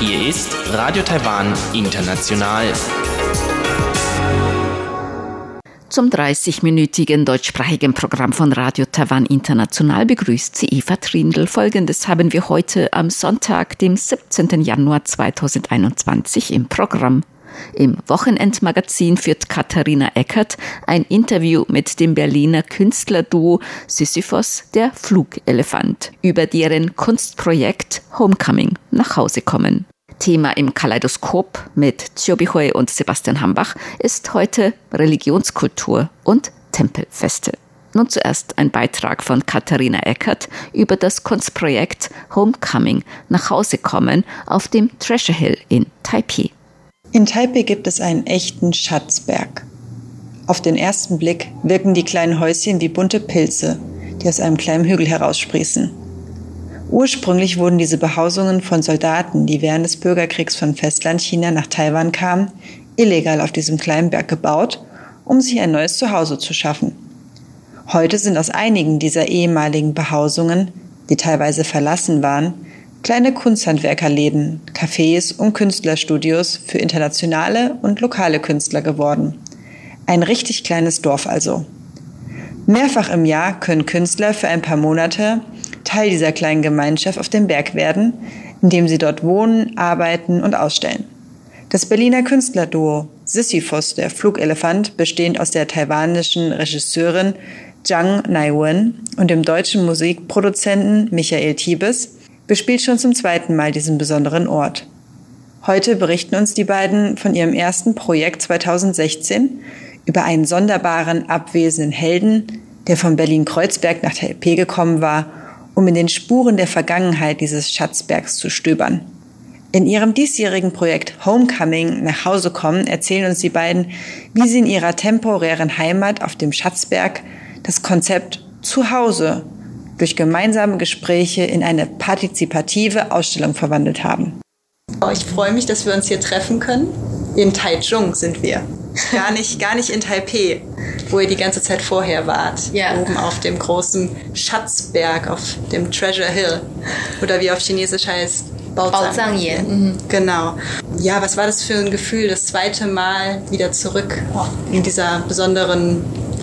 Hier ist Radio Taiwan International. Zum 30-minütigen deutschsprachigen Programm von Radio Taiwan International begrüßt sie Eva Trindl. Folgendes haben wir heute am Sonntag, dem 17. Januar 2021 im Programm. Im Wochenendmagazin führt Katharina Eckert ein Interview mit dem Berliner Künstlerduo Sisyphos, der Flugelefant, über deren Kunstprojekt Homecoming nach Hause kommen. Thema im Kaleidoskop mit Chiobihui und Sebastian Hambach ist heute Religionskultur und Tempelfeste. Nun zuerst ein Beitrag von Katharina Eckert über das Kunstprojekt Homecoming nach Hause kommen auf dem Treasure Hill in Taipei. In Taipei gibt es einen echten Schatzberg. Auf den ersten Blick wirken die kleinen Häuschen wie bunte Pilze, die aus einem kleinen Hügel heraussprießen. Ursprünglich wurden diese Behausungen von Soldaten, die während des Bürgerkriegs von Festlandchina nach Taiwan kamen, illegal auf diesem kleinen Berg gebaut, um sich ein neues Zuhause zu schaffen. Heute sind aus einigen dieser ehemaligen Behausungen, die teilweise verlassen waren, Kleine Kunsthandwerkerläden, Cafés und Künstlerstudios für internationale und lokale Künstler geworden. Ein richtig kleines Dorf also. Mehrfach im Jahr können Künstler für ein paar Monate Teil dieser kleinen Gemeinschaft auf dem Berg werden, indem sie dort wohnen, arbeiten und ausstellen. Das Berliner Künstlerduo Sisyphus, der Flugelefant, bestehend aus der taiwanischen Regisseurin Zhang Naiwen und dem deutschen Musikproduzenten Michael Tibes, bespielt schon zum zweiten Mal diesen besonderen Ort. Heute berichten uns die beiden von ihrem ersten Projekt 2016 über einen sonderbaren, abwesenden Helden, der von Berlin-Kreuzberg nach Taipei gekommen war, um in den Spuren der Vergangenheit dieses Schatzbergs zu stöbern. In ihrem diesjährigen Projekt Homecoming nach Hause kommen erzählen uns die beiden, wie sie in ihrer temporären Heimat auf dem Schatzberg das Konzept Zuhause durch gemeinsame Gespräche in eine partizipative Ausstellung verwandelt haben. Ich freue mich, dass wir uns hier treffen können. In Taichung sind wir. Gar nicht, gar nicht in Taipei, wo ihr die ganze Zeit vorher wart. Ja. Oben auf dem großen Schatzberg, auf dem Treasure Hill. Oder wie auf Chinesisch heißt. Baozang. Mhm. Genau. Ja, was war das für ein Gefühl, das zweite Mal wieder zurück in dieser besonderen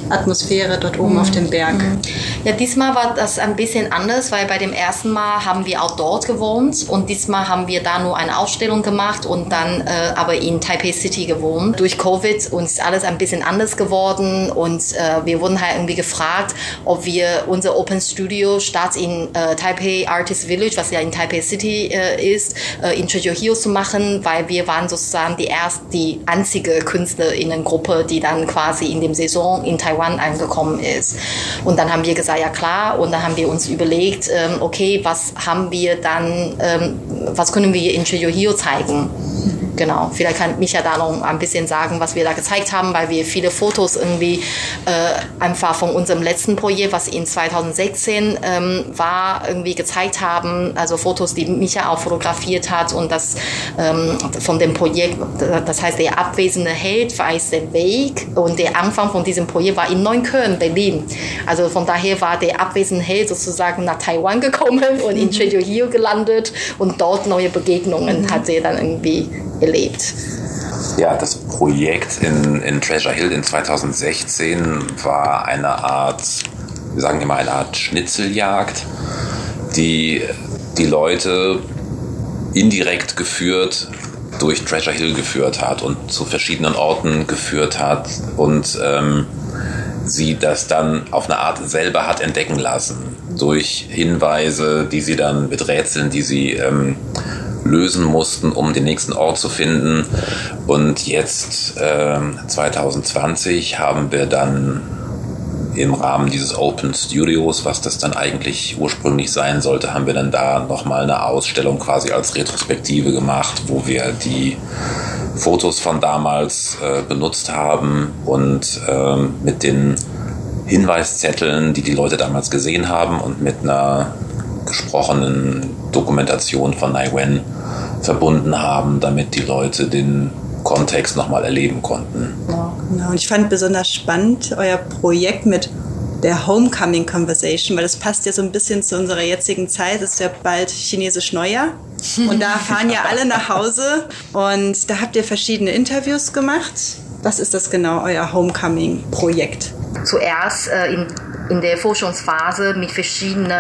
Atmosphäre dort oben mhm. auf dem Berg. Mhm. Ja, diesmal war das ein bisschen anders, weil bei dem ersten Mal haben wir auch dort gewohnt und diesmal haben wir da nur eine Ausstellung gemacht und dann äh, aber in Taipei City gewohnt. Durch Covid uns alles ein bisschen anders geworden und äh, wir wurden halt irgendwie gefragt, ob wir unser Open Studio statt in äh, Taipei Artist Village, was ja in Taipei City äh, ist, äh, in Treasure zu machen, weil wir waren sozusagen die erste, die einzige Künstlerinnengruppe, die dann quasi in dem Saison in Taiwan Taiwan angekommen ist. Und dann haben wir gesagt, ja klar, und dann haben wir uns überlegt, ähm, okay, was haben wir dann, ähm, was können wir in Chiyohio zeigen? Genau, vielleicht kann Micha da noch ein bisschen sagen, was wir da gezeigt haben, weil wir viele Fotos irgendwie äh, einfach von unserem letzten Projekt, was in 2016 ähm, war, irgendwie gezeigt haben. Also Fotos, die Micha auch fotografiert hat und das ähm, von dem Projekt, das heißt der abwesende Held weiß den Weg und der Anfang von diesem Projekt war in Neukölln, Berlin. Also von daher war der abwesende Held sozusagen nach Taiwan gekommen und in Cheju mhm. gelandet und dort neue Begegnungen mhm. hat er dann irgendwie erlebt? Ja, das Projekt in, in Treasure Hill in 2016 war eine Art, wir sagen immer eine Art Schnitzeljagd, die die Leute indirekt geführt durch Treasure Hill geführt hat und zu verschiedenen Orten geführt hat und ähm, sie das dann auf eine Art selber hat entdecken lassen durch Hinweise, die sie dann mit Rätseln, die sie ähm, lösen mussten, um den nächsten Ort zu finden. Und jetzt äh, 2020 haben wir dann im Rahmen dieses Open Studios, was das dann eigentlich ursprünglich sein sollte, haben wir dann da nochmal eine Ausstellung quasi als Retrospektive gemacht, wo wir die Fotos von damals äh, benutzt haben und äh, mit den Hinweiszetteln, die die Leute damals gesehen haben und mit einer gesprochenen Dokumentation von Naiwen verbunden haben, damit die Leute den Kontext nochmal erleben konnten. Genau. Und ich fand besonders spannend euer Projekt mit der Homecoming Conversation, weil das passt ja so ein bisschen zu unserer jetzigen Zeit. Es ist ja bald chinesisch Neujahr. Und da fahren ja alle nach Hause. Und da habt ihr verschiedene Interviews gemacht. Was ist das genau, euer Homecoming-Projekt? Zuerst äh, in, in der Forschungsphase mit verschiedenen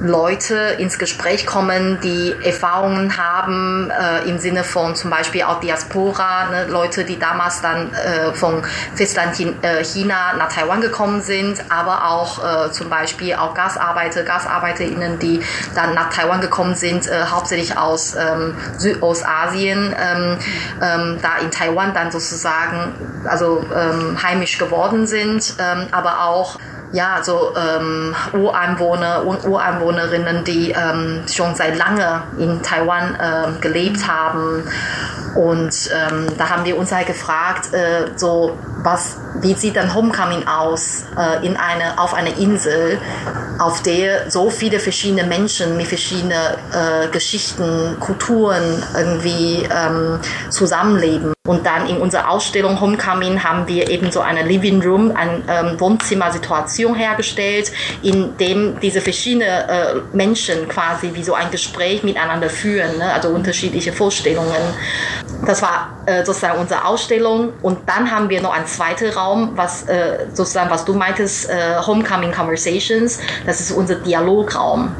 Leute ins Gespräch kommen, die Erfahrungen haben äh, im Sinne von zum Beispiel auch Diaspora, ne, Leute, die damals dann äh, von Festland äh, China nach Taiwan gekommen sind, aber auch äh, zum Beispiel auch Gasarbeiter, GasarbeiterInnen, die dann nach Taiwan gekommen sind, äh, hauptsächlich aus ähm, Südostasien, ähm, ähm, da in Taiwan dann sozusagen also ähm, heimisch geworden sind, ähm, aber auch ja, so ähm, Ureinwohner und Ureinwohnerinnen, die ähm, schon seit lange in Taiwan äh, gelebt haben. Und ähm, da haben wir uns halt gefragt, äh, so was, wie sieht dann Homecoming aus äh, in eine, auf einer Insel, auf der so viele verschiedene Menschen mit verschiedenen äh, Geschichten, Kulturen irgendwie ähm, zusammenleben. Und dann in unserer Ausstellung Homecoming haben wir eben so eine Living Room, eine ähm, Wohnzimmersituation hergestellt, in dem diese verschiedenen äh, Menschen quasi wie so ein Gespräch miteinander führen, ne? also unterschiedliche Vorstellungen. Das war äh, sozusagen unsere Ausstellung. Und dann haben wir noch einen zweiten Raum, was äh, sozusagen, was du meintest, äh, Homecoming Conversations. Das ist unser Dialograum.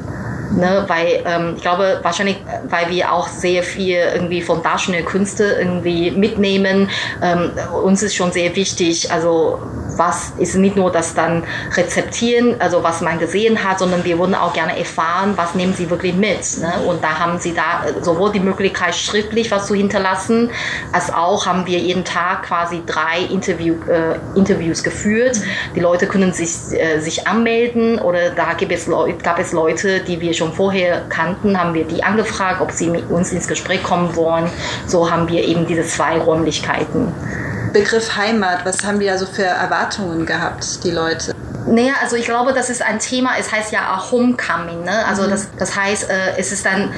Ne, weil ähm, ich glaube wahrscheinlich, weil wir auch sehr viel irgendwie von darstellenden Künste irgendwie mitnehmen, ähm, uns ist schon sehr wichtig, also was ist nicht nur das dann rezeptieren, also was man gesehen hat, sondern wir würden auch gerne erfahren, was nehmen sie wirklich mit. Ne? Und da haben sie da sowohl die Möglichkeit, schriftlich was zu hinterlassen, als auch haben wir jeden Tag quasi drei Interview, äh, Interviews geführt. Die Leute können sich, äh, sich anmelden oder da gibt es gab es Leute, die wir schon vorher kannten, haben wir die angefragt, ob sie mit uns ins Gespräch kommen wollen. So haben wir eben diese zwei Räumlichkeiten. Begriff Heimat, was haben die da so für Erwartungen gehabt, die Leute? Naja, also ich glaube, das ist ein Thema, es heißt ja auch Homecoming, ne? Also mhm. das, das heißt, äh, es ist dann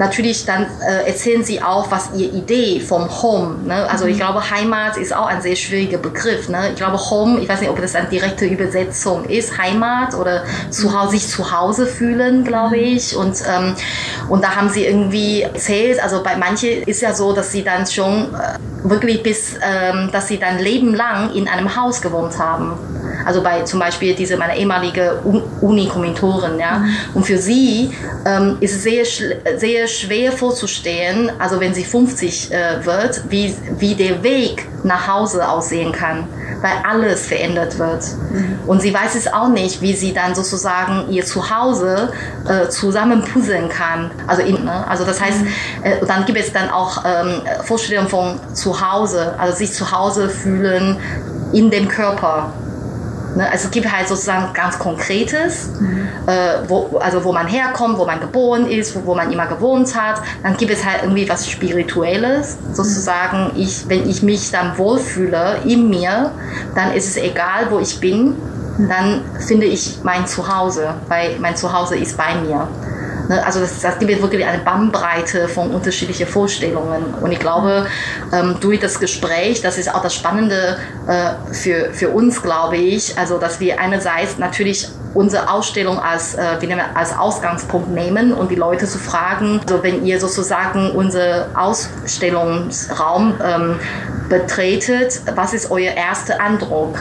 natürlich dann äh, erzählen sie auch, was ihre Idee vom Home, ne? also mhm. ich glaube Heimat ist auch ein sehr schwieriger Begriff. Ne? Ich glaube Home, ich weiß nicht, ob das eine direkte Übersetzung ist, Heimat oder zu Hause, sich zu Hause fühlen, glaube mhm. ich. Und, ähm, und da haben sie irgendwie erzählt, also bei manchen ist ja so, dass sie dann schon äh, wirklich bis, ähm, dass sie dann lebenlang in einem Haus gewohnt haben. Also bei zum Beispiel diese meine ehemalige Uni-Kommilitonin, ja. Mhm. Und für sie ähm, ist es sehr, sehr schwer vorzustellen, also wenn sie 50 äh, wird, wie, wie der Weg nach Hause aussehen kann, weil alles verändert wird. Mhm. Und sie weiß es auch nicht, wie sie dann sozusagen ihr Zuhause äh, zusammen puzzeln kann. Also, in, ne? also das heißt, mhm. äh, dann gibt es dann auch ähm, Vorstellungen von Zuhause, also sich zu Hause fühlen in dem Körper. Ne? Also es gibt halt sozusagen ganz Konkretes, mhm. äh, wo, also wo man herkommt, wo man geboren ist, wo, wo, man immer gewohnt hat. Dann gibt es halt irgendwie was Spirituelles, sozusagen. Ich, wenn ich mich dann wohlfühle in mir, dann ist es egal, wo ich bin. Dann finde ich mein Zuhause, weil mein Zuhause ist bei mir. Ne? Also das, das gibt wirklich eine Bandbreite von unterschiedlichen Vorstellungen. Und ich glaube, ähm, durch das Gespräch, das ist auch das Spannende äh, für, für uns, glaube ich, also dass wir einerseits natürlich unsere Ausstellung als, äh, als Ausgangspunkt nehmen und die Leute zu fragen, also wenn ihr sozusagen unseren Ausstellungsraum ähm, betretet, was ist euer erster Eindruck?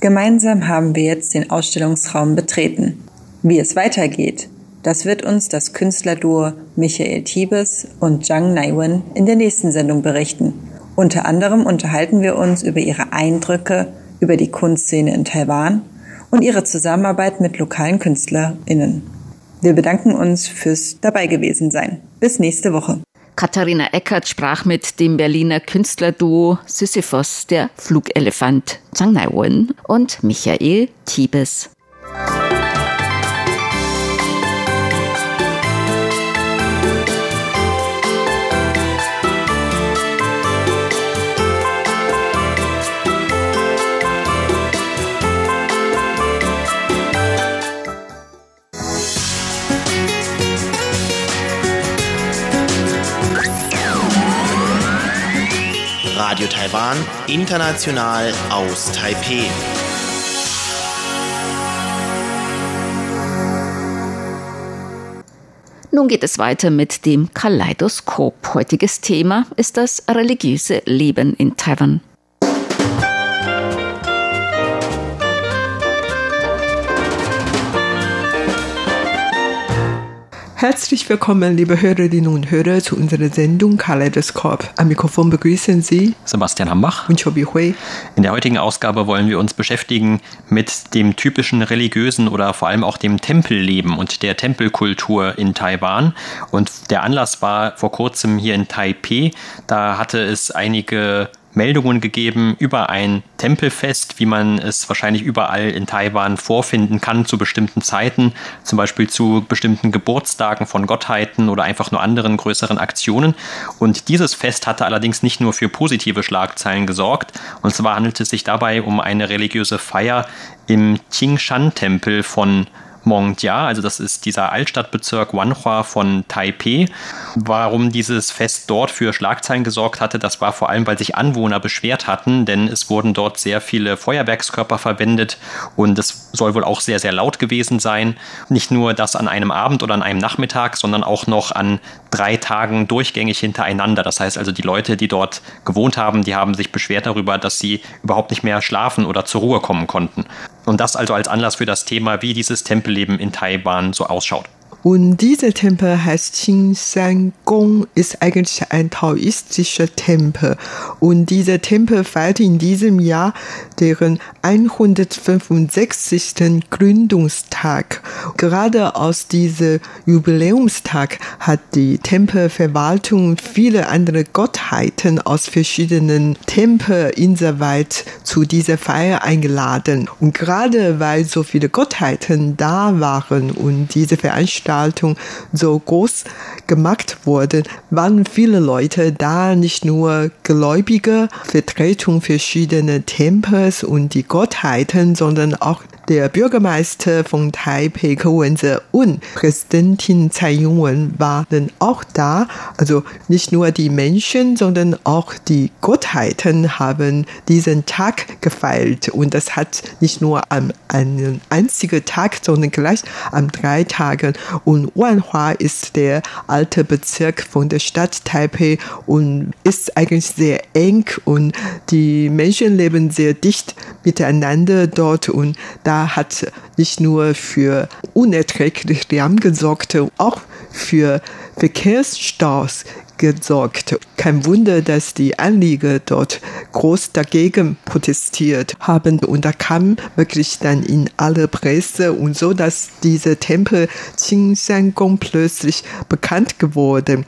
Gemeinsam haben wir jetzt den Ausstellungsraum betreten. Wie es weitergeht, das wird uns das Künstlerduo Michael Tiebes und Zhang Naiwen in der nächsten Sendung berichten. Unter anderem unterhalten wir uns über ihre Eindrücke über die Kunstszene in Taiwan und ihre Zusammenarbeit mit lokalen KünstlerInnen. Wir bedanken uns fürs dabei gewesen sein. Bis nächste Woche. Katharina Eckert sprach mit dem Berliner Künstlerduo Sisyphos, der Flugelefant Zhang Naiwen und Michael Tiebes. Radio Taiwan, international aus Taipei. Nun geht es weiter mit dem Kaleidoskop. Heutiges Thema ist das religiöse Leben in Taiwan. Herzlich willkommen, liebe Hörerinnen und Hörer, zu unserer Sendung Kaleidoskop. Am Mikrofon begrüßen Sie Sebastian Hambach und Chobi Hui. In der heutigen Ausgabe wollen wir uns beschäftigen mit dem typischen religiösen oder vor allem auch dem Tempelleben und der Tempelkultur in Taiwan. Und der Anlass war vor kurzem hier in Taipei. Da hatte es einige Meldungen gegeben über ein Tempelfest, wie man es wahrscheinlich überall in Taiwan vorfinden kann zu bestimmten Zeiten, zum Beispiel zu bestimmten Geburtstagen von Gottheiten oder einfach nur anderen größeren Aktionen. Und dieses Fest hatte allerdings nicht nur für positive Schlagzeilen gesorgt, und zwar handelt es sich dabei um eine religiöse Feier im Qingshan-Tempel von Mongjia, also das ist dieser Altstadtbezirk Wanhua von Taipei. Warum dieses Fest dort für Schlagzeilen gesorgt hatte, das war vor allem, weil sich Anwohner beschwert hatten, denn es wurden dort sehr viele Feuerwerkskörper verwendet und es soll wohl auch sehr, sehr laut gewesen sein. Nicht nur das an einem Abend oder an einem Nachmittag, sondern auch noch an drei Tagen durchgängig hintereinander. Das heißt also, die Leute, die dort gewohnt haben, die haben sich beschwert darüber, dass sie überhaupt nicht mehr schlafen oder zur Ruhe kommen konnten. Und das also als Anlass für das Thema, wie dieses Tempelleben in Taiwan so ausschaut. Und dieser Tempel heißt Qingsan Gong, ist eigentlich ein taoistischer Tempel. Und dieser Tempel feiert in diesem Jahr deren 165. Gründungstag. Gerade aus diesem Jubiläumstag hat die Tempelverwaltung viele andere Gottheiten aus verschiedenen Tempeln insoweit zu dieser Feier eingeladen. Und gerade weil so viele Gottheiten da waren und diese Veranstaltung Veranstaltung so groß gemacht wurde, waren viele Leute da, nicht nur Gläubige, Vertretung verschiedener Tempels und die Gottheiten, sondern auch der Bürgermeister von Taipei, Ko Wen-je, und Präsidentin Tsai Ing-wen waren auch da. Also nicht nur die Menschen, sondern auch die Gottheiten haben diesen Tag gefeiert. Und das hat nicht nur an einem einzigen Tag, sondern gleich an drei Tagen. Und Wanhua ist der alte Bezirk von der Stadt Taipei und ist eigentlich sehr eng und die Menschen leben sehr dicht miteinander dort und da hat nicht nur für unerträglich Lärm gesorgt, auch für Verkehrsstaus gesorgt. Kein Wunder, dass die Anlieger dort groß dagegen protestiert haben. Und da kam wirklich dann in alle Presse und so, dass dieser Tempel Qingsan-Gong plötzlich bekannt geworden.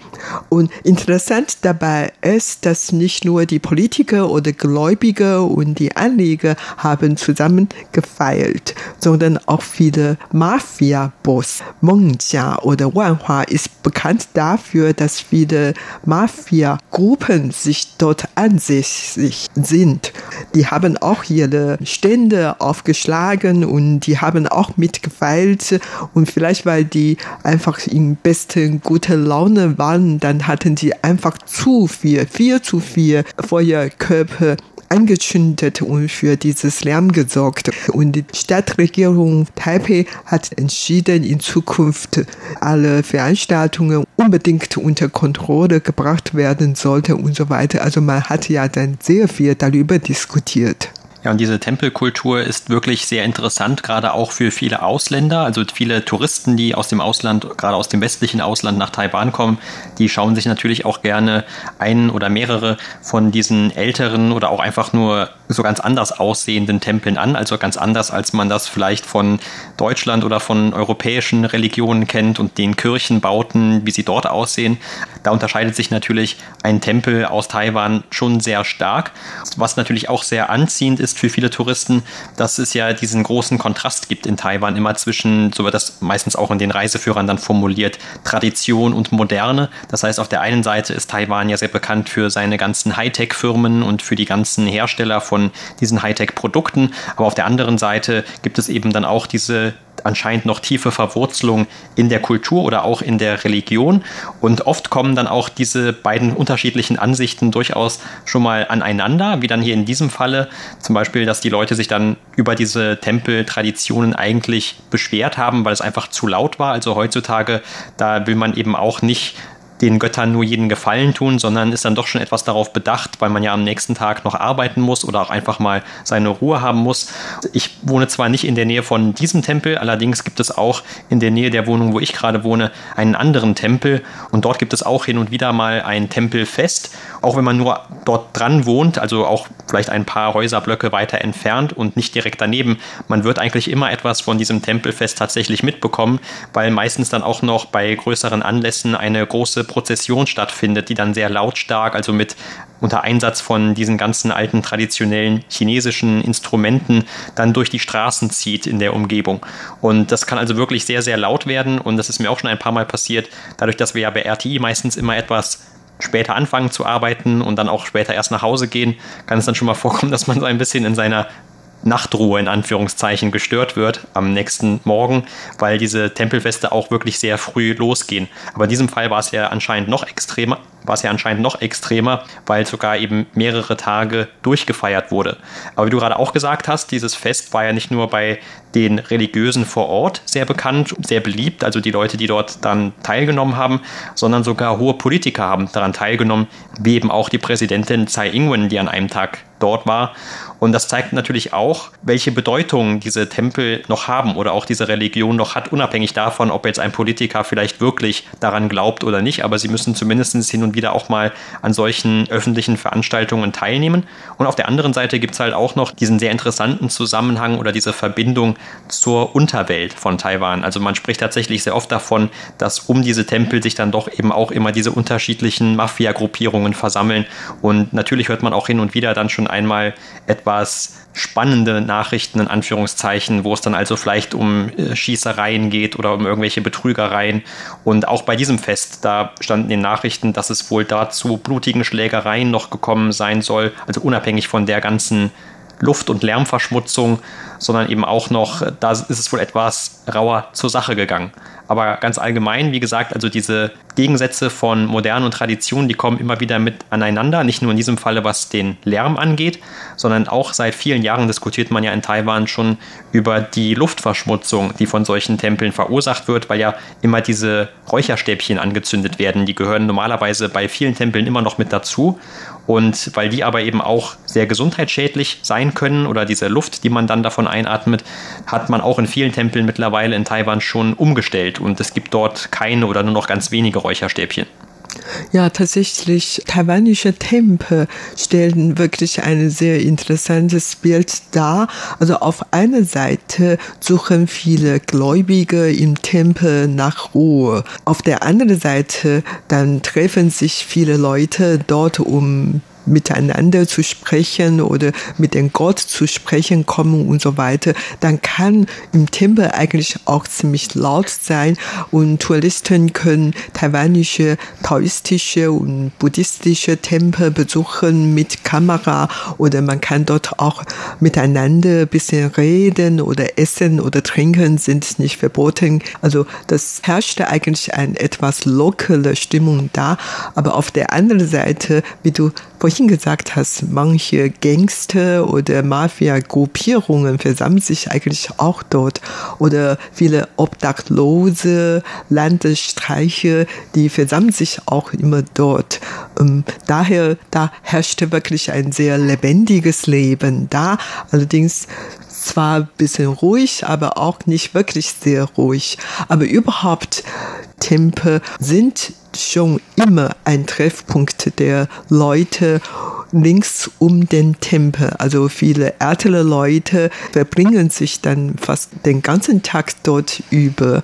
Und interessant dabei ist, dass nicht nur die Politiker oder Gläubige und die Anlieger haben zusammen gefeiert, sondern auch viele Mafia-Boss. Mengjia oder Wanhua ist bekannt dafür, dass viele Mafia-Gruppen sich dort ansässig sind. Die haben auch ihre Stände aufgeschlagen und die haben auch mitgefeilt und vielleicht weil die einfach in besten guter Laune waren, dann hatten sie einfach zu viel, viel zu viel Feuerkörper angezündet und für dieses Lärm gesorgt. Und die Stadtregierung Taipei hat entschieden, in Zukunft alle Veranstaltungen unbedingt unter Kontrolle gebracht werden sollten und so weiter. Also man hat ja dann sehr viel darüber diskutiert. Ja, und diese Tempelkultur ist wirklich sehr interessant, gerade auch für viele Ausländer, also viele Touristen, die aus dem Ausland, gerade aus dem westlichen Ausland nach Taiwan kommen, die schauen sich natürlich auch gerne einen oder mehrere von diesen älteren oder auch einfach nur so ganz anders aussehenden Tempeln an, also ganz anders, als man das vielleicht von Deutschland oder von europäischen Religionen kennt und den Kirchenbauten, wie sie dort aussehen. Da unterscheidet sich natürlich ein Tempel aus Taiwan schon sehr stark, was natürlich auch sehr anziehend ist für viele Touristen, dass es ja diesen großen Kontrast gibt in Taiwan immer zwischen, so wird das meistens auch in den Reiseführern dann formuliert, Tradition und Moderne. Das heißt, auf der einen Seite ist Taiwan ja sehr bekannt für seine ganzen Hightech-Firmen und für die ganzen Hersteller von diesen Hightech-Produkten, aber auf der anderen Seite gibt es eben dann auch diese anscheinend noch tiefe Verwurzelung in der Kultur oder auch in der Religion. Und oft kommen dann auch diese beiden unterschiedlichen Ansichten durchaus schon mal aneinander, wie dann hier in diesem Falle zum Beispiel, dass die Leute sich dann über diese Tempeltraditionen eigentlich beschwert haben, weil es einfach zu laut war. Also heutzutage, da will man eben auch nicht den Göttern nur jeden Gefallen tun, sondern ist dann doch schon etwas darauf bedacht, weil man ja am nächsten Tag noch arbeiten muss oder auch einfach mal seine Ruhe haben muss. Ich wohne zwar nicht in der Nähe von diesem Tempel, allerdings gibt es auch in der Nähe der Wohnung, wo ich gerade wohne, einen anderen Tempel und dort gibt es auch hin und wieder mal ein Tempelfest, auch wenn man nur dort dran wohnt, also auch vielleicht ein paar Häuserblöcke weiter entfernt und nicht direkt daneben. Man wird eigentlich immer etwas von diesem Tempelfest tatsächlich mitbekommen, weil meistens dann auch noch bei größeren Anlässen eine große Prozession stattfindet, die dann sehr lautstark, also mit unter Einsatz von diesen ganzen alten traditionellen chinesischen Instrumenten dann durch die Straßen zieht in der Umgebung. Und das kann also wirklich sehr, sehr laut werden und das ist mir auch schon ein paar Mal passiert, dadurch, dass wir ja bei RTI meistens immer etwas später anfangen zu arbeiten und dann auch später erst nach Hause gehen, kann es dann schon mal vorkommen, dass man so ein bisschen in seiner Nachtruhe in Anführungszeichen gestört wird am nächsten Morgen, weil diese Tempelfeste auch wirklich sehr früh losgehen. Aber in diesem Fall war es ja anscheinend noch extremer, war es ja anscheinend noch extremer, weil sogar eben mehrere Tage durchgefeiert wurde. Aber wie du gerade auch gesagt hast, dieses Fest war ja nicht nur bei den Religiösen vor Ort sehr bekannt, sehr beliebt, also die Leute, die dort dann teilgenommen haben, sondern sogar hohe Politiker haben daran teilgenommen, wie eben auch die Präsidentin Tsai Ing-wen, die an einem Tag dort war. Und das zeigt natürlich auch, welche Bedeutung diese Tempel noch haben oder auch diese Religion noch hat, unabhängig davon, ob jetzt ein Politiker vielleicht wirklich daran glaubt oder nicht. Aber sie müssen zumindest hin und wieder auch mal an solchen öffentlichen Veranstaltungen teilnehmen. Und auf der anderen Seite gibt es halt auch noch diesen sehr interessanten Zusammenhang oder diese Verbindung zur Unterwelt von Taiwan. Also man spricht tatsächlich sehr oft davon, dass um diese Tempel sich dann doch eben auch immer diese unterschiedlichen Mafia-Gruppierungen versammeln. Und natürlich hört man auch hin und wieder dann schon einmal etwas spannende Nachrichten in Anführungszeichen, wo es dann also vielleicht um äh, Schießereien geht oder um irgendwelche Betrügereien. Und auch bei diesem Fest, da standen in den Nachrichten, dass es wohl dazu blutigen Schlägereien noch gekommen sein soll, also unabhängig von der ganzen Luft- und Lärmverschmutzung, sondern eben auch noch, da ist es wohl etwas rauer zur Sache gegangen. Aber ganz allgemein, wie gesagt, also diese Gegensätze von Modern und Tradition, die kommen immer wieder mit aneinander. Nicht nur in diesem Falle, was den Lärm angeht, sondern auch seit vielen Jahren diskutiert man ja in Taiwan schon über die Luftverschmutzung, die von solchen Tempeln verursacht wird, weil ja immer diese Räucherstäbchen angezündet werden. Die gehören normalerweise bei vielen Tempeln immer noch mit dazu. Und weil die aber eben auch sehr gesundheitsschädlich sein können oder diese Luft, die man dann davon einatmet, hat man auch in vielen Tempeln mittlerweile in Taiwan schon umgestellt und es gibt dort keine oder nur noch ganz wenige Räucherstäbchen. Ja, tatsächlich, taiwanische Tempel stellen wirklich ein sehr interessantes Bild dar. Also auf einer Seite suchen viele Gläubige im Tempel nach Ruhe. Auf der anderen Seite dann treffen sich viele Leute dort, um miteinander zu sprechen oder mit dem Gott zu sprechen kommen und so weiter, dann kann im Tempel eigentlich auch ziemlich laut sein und Touristen können taiwanische taoistische und buddhistische Tempel besuchen mit Kamera oder man kann dort auch miteinander ein bisschen reden oder essen oder trinken sind nicht verboten. Also das herrschte eigentlich eine etwas lockere Stimmung da, aber auf der anderen Seite, wie du vorhin gesagt hast, manche Gangster oder Mafia-Gruppierungen versammeln sich eigentlich auch dort. Oder viele Obdachlose, Landesstreiche, die versammeln sich auch immer dort. Ähm, daher, da herrschte wirklich ein sehr lebendiges Leben da. Allerdings zwar ein bisschen ruhig, aber auch nicht wirklich sehr ruhig. Aber überhaupt, Tempel sind schon immer ein Treffpunkt der Leute links um den Tempel. Also viele ältere Leute verbringen sich dann fast den ganzen Tag dort über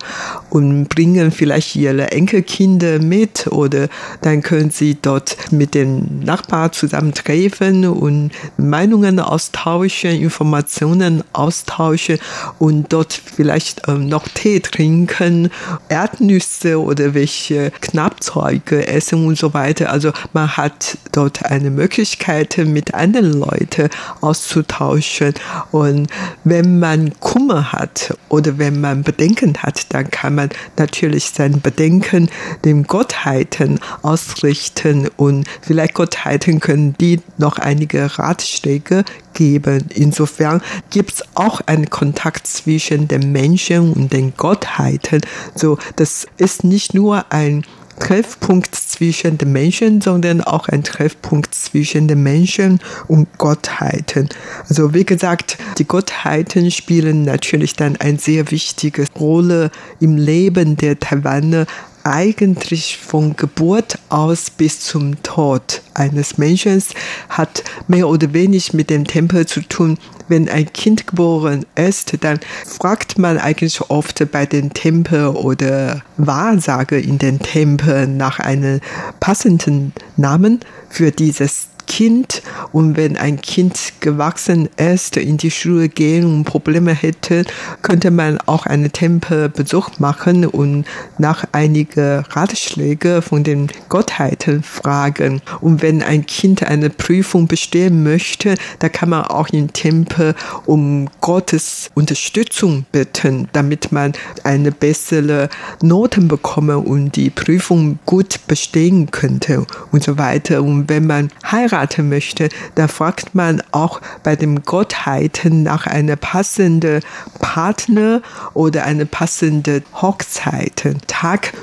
und bringen vielleicht ihre Enkelkinder mit oder dann können sie dort mit den Nachbarn zusammentreffen und Meinungen austauschen, Informationen austauschen und dort vielleicht ähm, noch Tee trinken, Erdnüsse oder welche Knappzeuge essen und so weiter. Also man hat dort eine Möglichkeit, mit anderen Leuten auszutauschen. Und wenn man Kummer hat oder wenn man Bedenken hat, dann kann man natürlich sein Bedenken den Gottheiten ausrichten und vielleicht Gottheiten können die noch einige Ratschläge geben. Insofern gibt es auch einen Kontakt zwischen den Menschen und den Gottheiten. So, das ist nicht nur ein Treffpunkt zwischen den Menschen, sondern auch ein Treffpunkt zwischen den Menschen und Gottheiten. Also wie gesagt, die Gottheiten spielen natürlich dann eine sehr wichtige Rolle im Leben der Taiwaner, eigentlich von Geburt aus bis zum Tod eines Menschen hat mehr oder weniger mit dem Tempel zu tun. Wenn ein Kind geboren ist, dann fragt man eigentlich oft bei den Tempel oder Wahrsager in den Tempeln nach einem passenden Namen für dieses Kind und wenn ein Kind gewachsen ist, in die Schule gehen und Probleme hätte, könnte man auch einen Tempelbesuch machen und nach einigen Ratschlägen von den Gottheiten fragen. Und wenn ein Kind eine Prüfung bestehen möchte, da kann man auch im Tempel um Gottes Unterstützung bitten, damit man eine bessere Noten bekomme und die Prüfung gut bestehen könnte und so weiter. Und wenn man heiratet, heiraten möchte, da fragt man auch bei den Gottheiten nach einer passenden Partner oder eine passende Hochzeitentag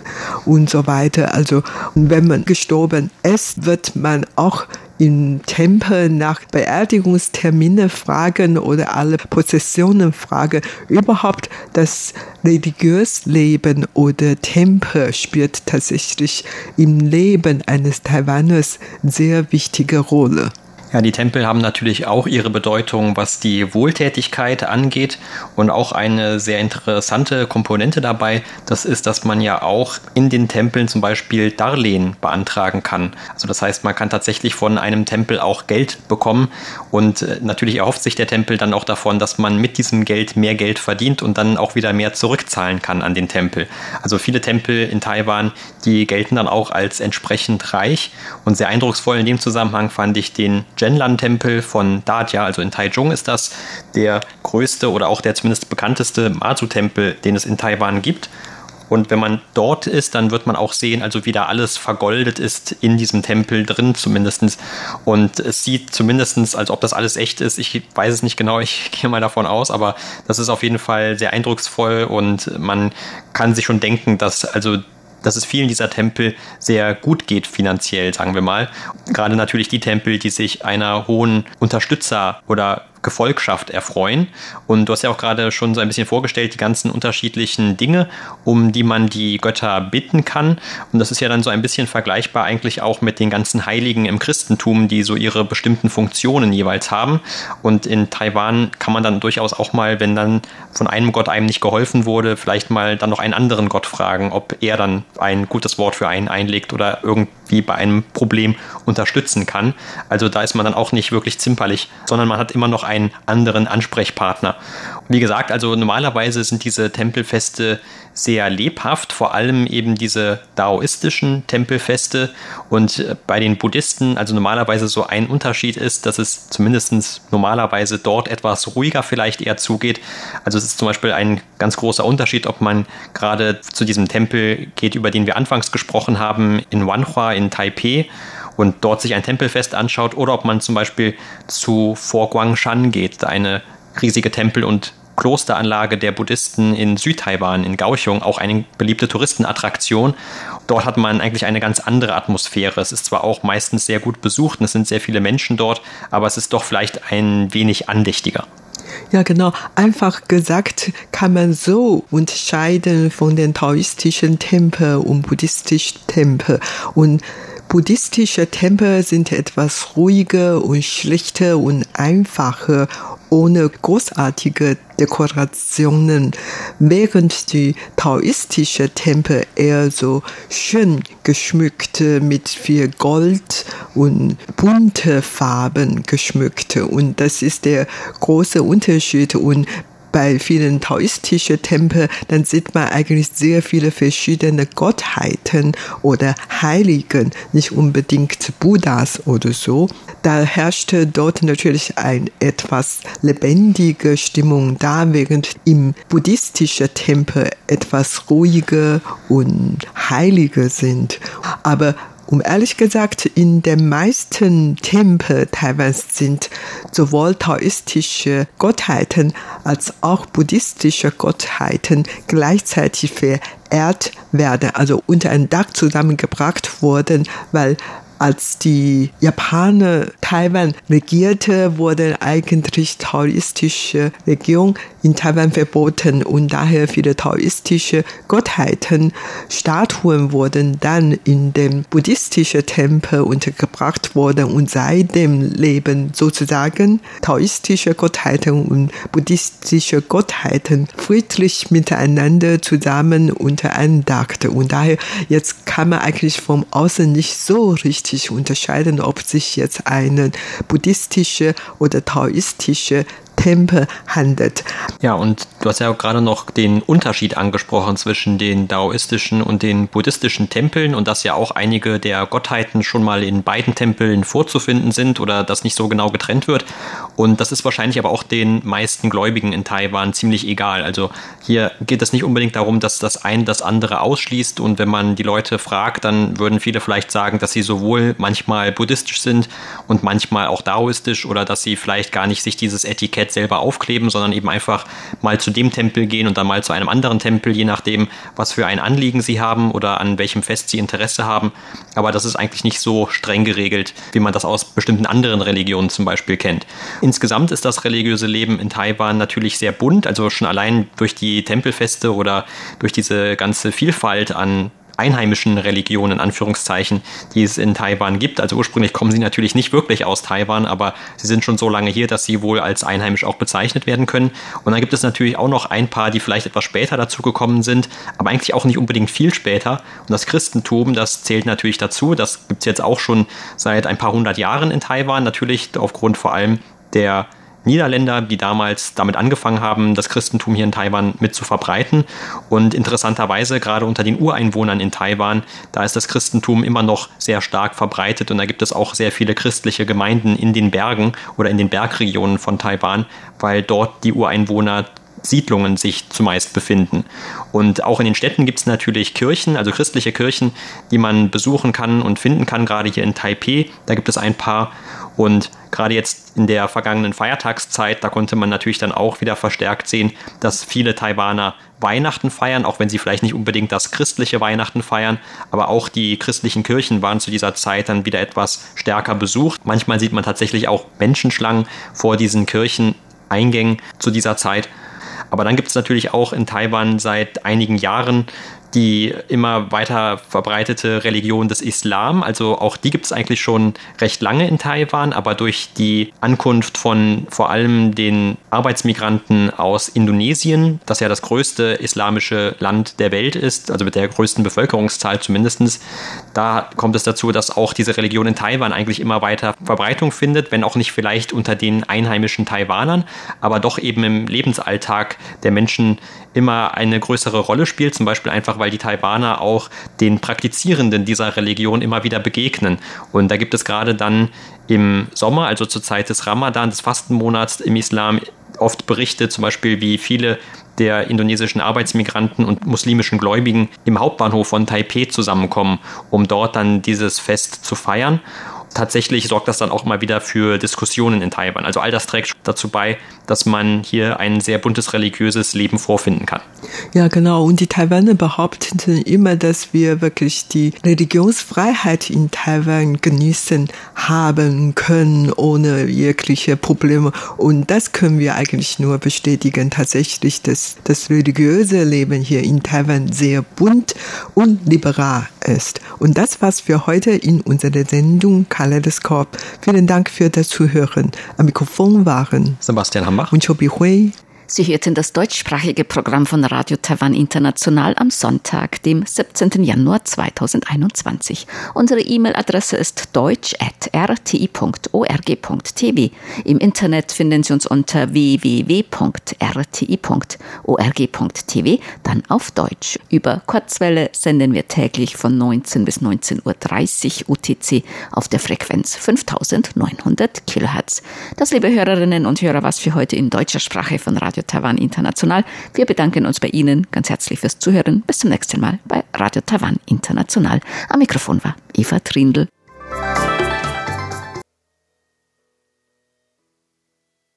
und so weiter. Also wenn man gestorben ist, wird man auch im Tempel nach Beerdigungstermine fragen oder alle Prozessionen fragen. Überhaupt das religiöse Leben oder Tempel spielt tatsächlich im Leben eines Taiwaners sehr wichtige Rolle. Ja, die Tempel haben natürlich auch ihre Bedeutung, was die Wohltätigkeit angeht und auch eine sehr interessante Komponente dabei, das ist, dass man ja auch in den Tempeln zum Beispiel Darlehen beantragen kann. Also das heißt, man kann tatsächlich von einem Tempel auch Geld bekommen und äh, natürlich erhofft sich der Tempel dann auch davon, dass man mit diesem Geld mehr Geld verdient und dann auch wieder mehr zurückzahlen kann an den Tempel. Also viele Tempel in Taiwan, die gelten dann auch als entsprechend reich und sehr eindrucksvoll in dem Zusammenhang fand ich den Zhenlan-Tempel von Datia, also in Taichung ist das der größte oder auch der zumindest bekannteste Mazu-Tempel, den es in Taiwan gibt. Und wenn man dort ist, dann wird man auch sehen, also wie da alles vergoldet ist in diesem Tempel drin zumindest. Und es sieht zumindest, als ob das alles echt ist. Ich weiß es nicht genau, ich gehe mal davon aus, aber das ist auf jeden Fall sehr eindrucksvoll und man kann sich schon denken, dass also dass es vielen dieser Tempel sehr gut geht finanziell, sagen wir mal. Gerade natürlich die Tempel, die sich einer hohen Unterstützer- oder Gefolgschaft erfreuen. Und du hast ja auch gerade schon so ein bisschen vorgestellt, die ganzen unterschiedlichen Dinge, um die man die Götter bitten kann. Und das ist ja dann so ein bisschen vergleichbar eigentlich auch mit den ganzen Heiligen im Christentum, die so ihre bestimmten Funktionen jeweils haben. Und in Taiwan kann man dann durchaus auch mal, wenn dann von einem Gott einem nicht geholfen wurde, vielleicht mal dann noch einen anderen Gott fragen, ob er dann ein gutes Wort für einen einlegt oder irgendwie bei einem Problem unterstützen kann. Also da ist man dann auch nicht wirklich zimperlich, sondern man hat immer noch einen einen anderen Ansprechpartner. Und wie gesagt, also normalerweise sind diese Tempelfeste sehr lebhaft, vor allem eben diese daoistischen Tempelfeste. Und äh, bei den Buddhisten, also normalerweise so ein Unterschied ist, dass es zumindest normalerweise dort etwas ruhiger vielleicht eher zugeht. Also es ist zum Beispiel ein ganz großer Unterschied, ob man gerade zu diesem Tempel geht, über den wir anfangs gesprochen haben, in Wanhua in Taipei und dort sich ein Tempelfest anschaut oder ob man zum Beispiel zu Fort Guangshan geht, eine riesige Tempel- und Klosteranlage der Buddhisten in Südtaiwan, in Kaohsiung, auch eine beliebte Touristenattraktion. Dort hat man eigentlich eine ganz andere Atmosphäre. Es ist zwar auch meistens sehr gut besucht und es sind sehr viele Menschen dort, aber es ist doch vielleicht ein wenig andächtiger. Ja, genau. Einfach gesagt kann man so unterscheiden von den taoistischen Tempeln und buddhistischen Tempeln. Und Buddhistische Tempel sind etwas ruhiger und schlichter und einfacher, ohne großartige Dekorationen, während die taoistische Tempel eher so schön geschmückt mit viel Gold und bunte Farben geschmückt. Und das ist der große Unterschied. Und bei vielen taoistischen Tempeln, dann sieht man eigentlich sehr viele verschiedene Gottheiten oder Heiligen, nicht unbedingt Buddhas oder so. Da herrschte dort natürlich eine etwas lebendige Stimmung da, während im buddhistischen Tempel etwas ruhiger und heiliger sind. Aber um ehrlich gesagt, in den meisten Tempeln Taiwans sind sowohl taoistische Gottheiten als auch buddhistische Gottheiten gleichzeitig verehrt werden, also unter ein Dach zusammengebracht wurden, weil als die Japaner Taiwan regierte, wurde eigentlich taoistische Regierung in Taiwan verboten und daher viele taoistische Gottheiten, Statuen wurden dann in den buddhistischen Tempel untergebracht worden und seitdem leben sozusagen taoistische Gottheiten und buddhistische Gottheiten friedlich miteinander zusammen unter Dach. Und daher jetzt kann man eigentlich vom Außen nicht so richtig unterscheiden, ob sich jetzt eine buddhistische oder taoistische Tempel handelt. Ja, und du hast ja gerade noch den Unterschied angesprochen zwischen den daoistischen und den buddhistischen Tempeln und dass ja auch einige der Gottheiten schon mal in beiden Tempeln vorzufinden sind oder das nicht so genau getrennt wird. Und das ist wahrscheinlich aber auch den meisten Gläubigen in Taiwan ziemlich egal. Also hier geht es nicht unbedingt darum, dass das ein das andere ausschließt und wenn man die Leute fragt, dann würden viele vielleicht sagen, dass sie sowohl manchmal buddhistisch sind und manchmal auch daoistisch oder dass sie vielleicht gar nicht sich dieses Etikett Etikett selber aufkleben, sondern eben einfach mal zu dem Tempel gehen und dann mal zu einem anderen Tempel, je nachdem, was für ein Anliegen sie haben oder an welchem Fest sie Interesse haben. Aber das ist eigentlich nicht so streng geregelt, wie man das aus bestimmten anderen Religionen zum Beispiel kennt. Insgesamt ist das religiöse Leben in Taiwan natürlich sehr bunt, also schon allein durch die Tempelfeste oder durch diese ganze Vielfalt an einheimischen Religionen, in Anführungszeichen, die es in Taiwan gibt. Also ursprünglich kommen sie natürlich nicht wirklich aus Taiwan, aber sie sind schon so lange hier, dass sie wohl als einheimisch auch bezeichnet werden können. Und dann gibt es natürlich auch noch ein paar, die vielleicht etwas später dazu gekommen sind, aber eigentlich auch nicht unbedingt viel später. Und das Christentum, das zählt natürlich dazu. Das gibt es jetzt auch schon seit ein paar hundert Jahren in Taiwan, natürlich aufgrund vor allem der Niederländer, die damals damit angefangen haben, das Christentum hier in Taiwan mit zu verbreiten. Und interessanterweise, gerade unter den Ureinwohnern in Taiwan, da ist das Christentum immer noch sehr stark verbreitet und da gibt es auch sehr viele christliche Gemeinden in den Bergen oder in den Bergregionen von Taiwan, weil dort die Ureinwohner Siedlungen sich zumeist befinden. Und auch in den Städten gibt es natürlich Kirchen, also christliche Kirchen, die man besuchen kann und finden kann, gerade hier in Taipei. Da gibt es ein paar. Und gerade jetzt in der vergangenen Feiertagszeit, da konnte man natürlich dann auch wieder verstärkt sehen, dass viele Taiwaner Weihnachten feiern, auch wenn sie vielleicht nicht unbedingt das christliche Weihnachten feiern, aber auch die christlichen Kirchen waren zu dieser Zeit dann wieder etwas stärker besucht. Manchmal sieht man tatsächlich auch Menschenschlangen vor diesen Kircheneingängen zu dieser Zeit. Aber dann gibt es natürlich auch in Taiwan seit einigen Jahren die immer weiter verbreitete Religion des Islam. Also auch die gibt es eigentlich schon recht lange in Taiwan, aber durch die Ankunft von vor allem den Arbeitsmigranten aus Indonesien, das ja das größte islamische Land der Welt ist, also mit der größten Bevölkerungszahl zumindest, da kommt es dazu, dass auch diese Religion in Taiwan eigentlich immer weiter Verbreitung findet, wenn auch nicht vielleicht unter den einheimischen Taiwanern, aber doch eben im Lebensalltag der Menschen immer eine größere Rolle spielt, zum Beispiel einfach, weil die Taiwaner auch den Praktizierenden dieser Religion immer wieder begegnen. Und da gibt es gerade dann im Sommer, also zur Zeit des Ramadan, des Fastenmonats im Islam, oft Berichte, zum Beispiel wie viele der indonesischen Arbeitsmigranten und muslimischen Gläubigen im Hauptbahnhof von Taipei zusammenkommen, um dort dann dieses Fest zu feiern tatsächlich sorgt das dann auch mal wieder für Diskussionen in Taiwan. Also all das trägt dazu bei, dass man hier ein sehr buntes religiöses Leben vorfinden kann. Ja, genau. Und die Taiwaner behaupten immer, dass wir wirklich die Religionsfreiheit in Taiwan genießen haben können, ohne jegliche Probleme. Und das können wir eigentlich nur bestätigen. Tatsächlich, dass das religiöse Leben hier in Taiwan sehr bunt und liberal ist. Und das war's für heute in unserer Sendung Kaleidoskop. Vielen Dank für das Zuhören. Am Mikrofon waren Sebastian Hambach und Chobi Hui. Sie hörten das deutschsprachige Programm von Radio Taiwan International am Sonntag, dem 17. Januar 2021. Unsere E-Mail-Adresse ist deutsch.rti.org.tv. Im Internet finden Sie uns unter www.rti.org.tv, dann auf Deutsch. Über Kurzwelle senden wir täglich von 19 bis 19.30 Uhr UTC auf der Frequenz 5900 Kilohertz. Das, liebe Hörerinnen und Hörer, was für heute in deutscher Sprache von Radio Taiwan International. Wir bedanken uns bei Ihnen ganz herzlich fürs Zuhören. Bis zum nächsten Mal bei Radio Taiwan International. Am Mikrofon war Eva Trindl.